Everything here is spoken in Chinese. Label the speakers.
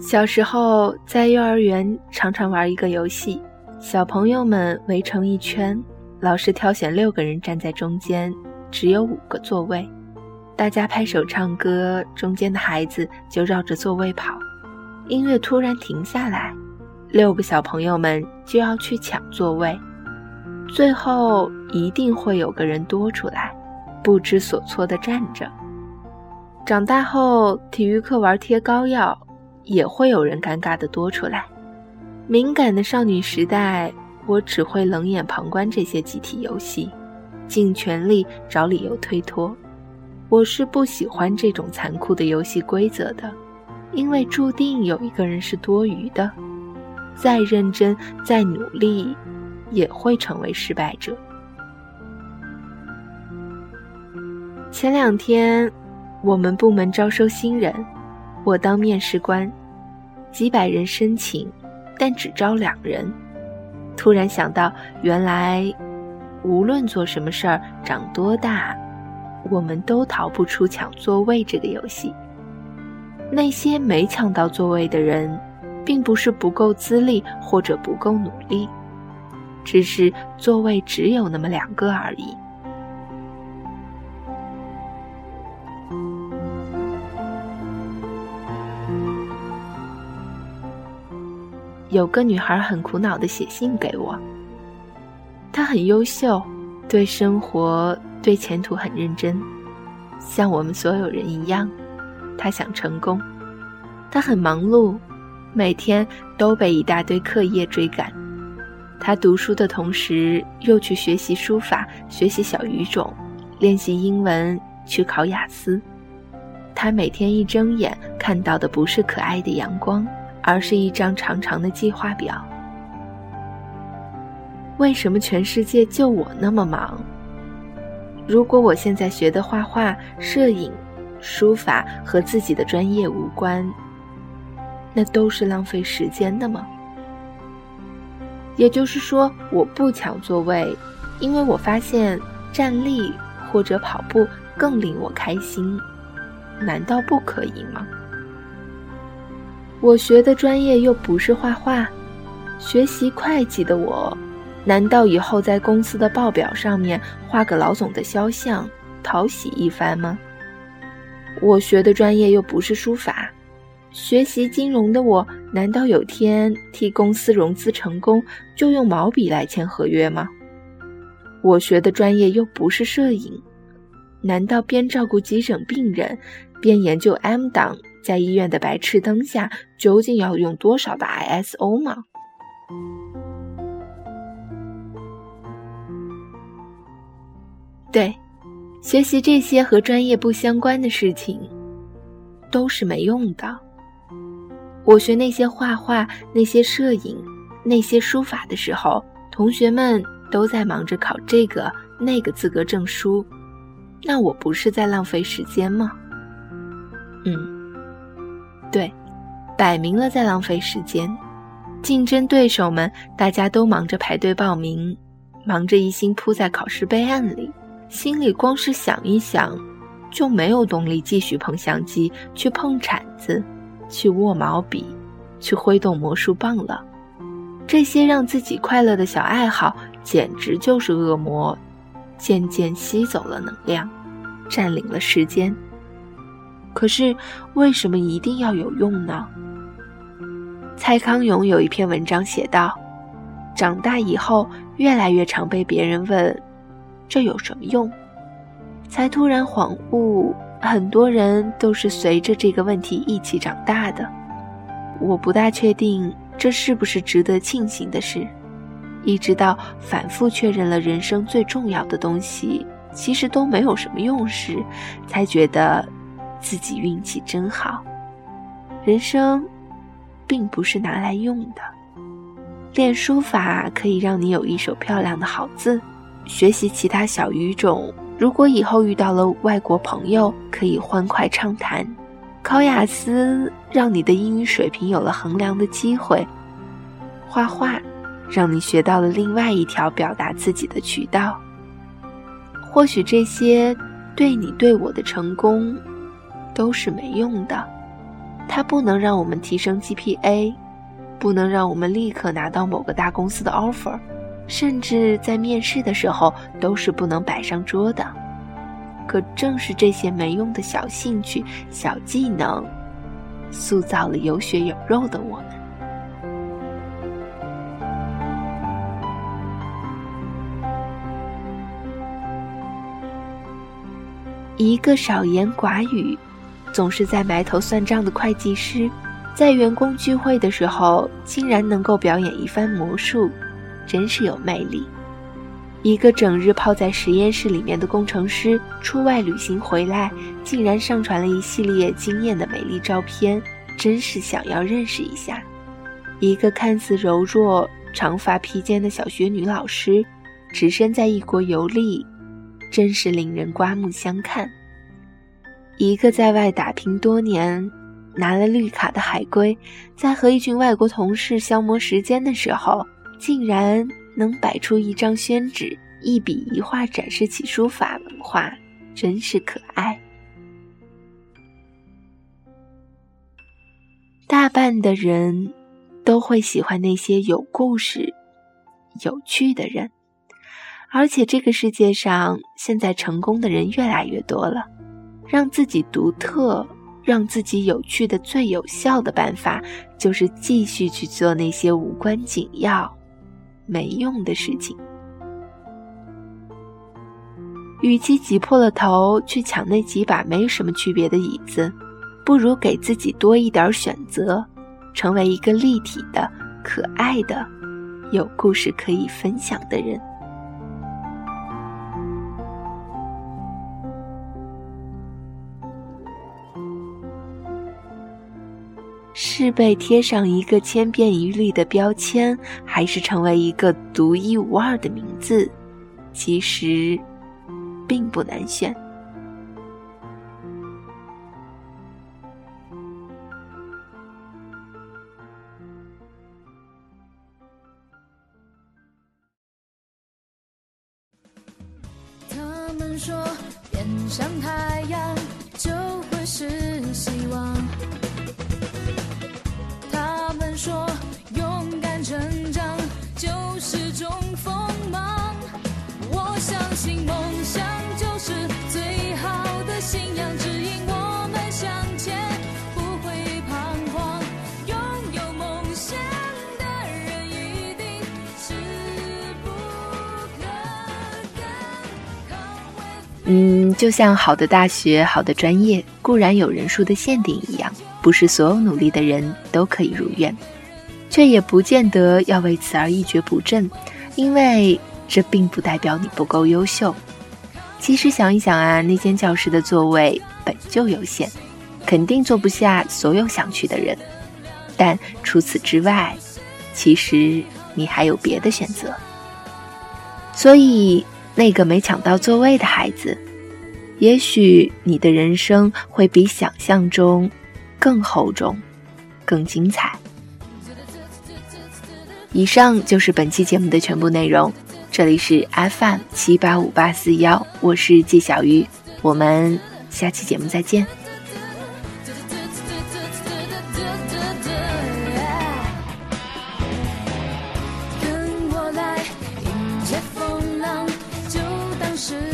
Speaker 1: 小时候在幼儿园常常玩一个游戏，小朋友们围成一圈，老师挑选六个人站在中间，只有五个座位，大家拍手唱歌，中间的孩子就绕着座位跑。音乐突然停下来，六个小朋友们就要去抢座位，最后一定会有个人多出来，不知所措地站着。长大后，体育课玩贴膏药。也会有人尴尬的多出来。敏感的少女时代，我只会冷眼旁观这些集体游戏，尽全力找理由推脱。我是不喜欢这种残酷的游戏规则的，因为注定有一个人是多余的，再认真再努力，也会成为失败者。前两天，我们部门招收新人。我当面试官，几百人申请，但只招两人。突然想到，原来无论做什么事儿，长多大，我们都逃不出抢座位这个游戏。那些没抢到座位的人，并不是不够资历或者不够努力，只是座位只有那么两个而已。有个女孩很苦恼的写信给我。她很优秀，对生活、对前途很认真，像我们所有人一样，她想成功。她很忙碌，每天都被一大堆课业追赶。她读书的同时又去学习书法、学习小语种、练习英文、去考雅思。她每天一睁眼看到的不是可爱的阳光。而是一张长长的计划表。为什么全世界就我那么忙？如果我现在学的画画、摄影、书法和自己的专业无关，那都是浪费时间的吗？也就是说，我不抢座位，因为我发现站立或者跑步更令我开心，难道不可以吗？我学的专业又不是画画，学习会计的我，难道以后在公司的报表上面画个老总的肖像，讨喜一番吗？我学的专业又不是书法，学习金融的我，难道有天替公司融资成功就用毛笔来签合约吗？我学的专业又不是摄影，难道边照顾急诊病人，边研究 M 档？在医院的白炽灯下，究竟要用多少的 ISO 吗？对，学习这些和专业不相关的事情，都是没用的。我学那些画画、那些摄影、那些书法的时候，同学们都在忙着考这个那个资格证书，那我不是在浪费时间吗？嗯。对，摆明了在浪费时间。竞争对手们大家都忙着排队报名，忙着一心扑在考试备案里，心里光是想一想，就没有动力继续碰相机、去碰铲子、去握毛笔、去挥动魔术棒了。这些让自己快乐的小爱好，简直就是恶魔，渐渐吸走了能量，占领了时间。可是，为什么一定要有用呢？蔡康永有一篇文章写道：“长大以后，越来越常被别人问，这有什么用？才突然恍悟，很多人都是随着这个问题一起长大的。我不大确定这是不是值得庆幸的事。一直到反复确认了人生最重要的东西其实都没有什么用时，才觉得。”自己运气真好，人生并不是拿来用的。练书法可以让你有一手漂亮的好字，学习其他小语种，如果以后遇到了外国朋友，可以欢快畅谈。考雅思让你的英语水平有了衡量的机会。画画让你学到了另外一条表达自己的渠道。或许这些对你对我的成功。都是没用的。它不能让我们提升 GPA，不能让我们立刻拿到某个大公司的 offer，甚至在面试的时候都是不能摆上桌的。可正是这些没用的小兴趣、小技能，塑造了有血有肉的我们。一个少言寡语、总是在埋头算账的会计师，在员工聚会的时候竟然能够表演一番魔术，真是有魅力。一个整日泡在实验室里面的工程师，出外旅行回来，竟然上传了一系列惊艳的美丽照片，真是想要认识一下。一个看似柔弱、长发披肩的小学女老师，只身在异国游历，真是令人刮目相看。一个在外打拼多年、拿了绿卡的海归，在和一群外国同事消磨时间的时候，竟然。能摆出一张宣纸，一笔一画展示起书法文化，真是可爱。大半的人都会喜欢那些有故事、有趣的人，而且这个世界上现在成功的人越来越多了。让自己独特、让自己有趣的最有效的办法，就是继续去做那些无关紧要。没用的事情，与其挤破了头去抢那几把没什么区别的椅子，不如给自己多一点选择，成为一个立体的、可爱的、有故事可以分享的人。是被贴上一个千篇一律的标签，还是成为一个独一无二的名字？其实，并不难选。嗯，就像好的大学、好的专业，固然有人数的限定一样。不是所有努力的人都可以如愿，却也不见得要为此而一蹶不振，因为这并不代表你不够优秀。其实想一想啊，那间教室的座位本就有限，肯定坐不下所有想去的人。但除此之外，其实你还有别的选择。所以，那个没抢到座位的孩子，也许你的人生会比想象中。更厚重，更精彩。以上就是本期节目的全部内容。这里是 FM 七八五八四幺，我是纪小鱼，我们下期节目再见。是。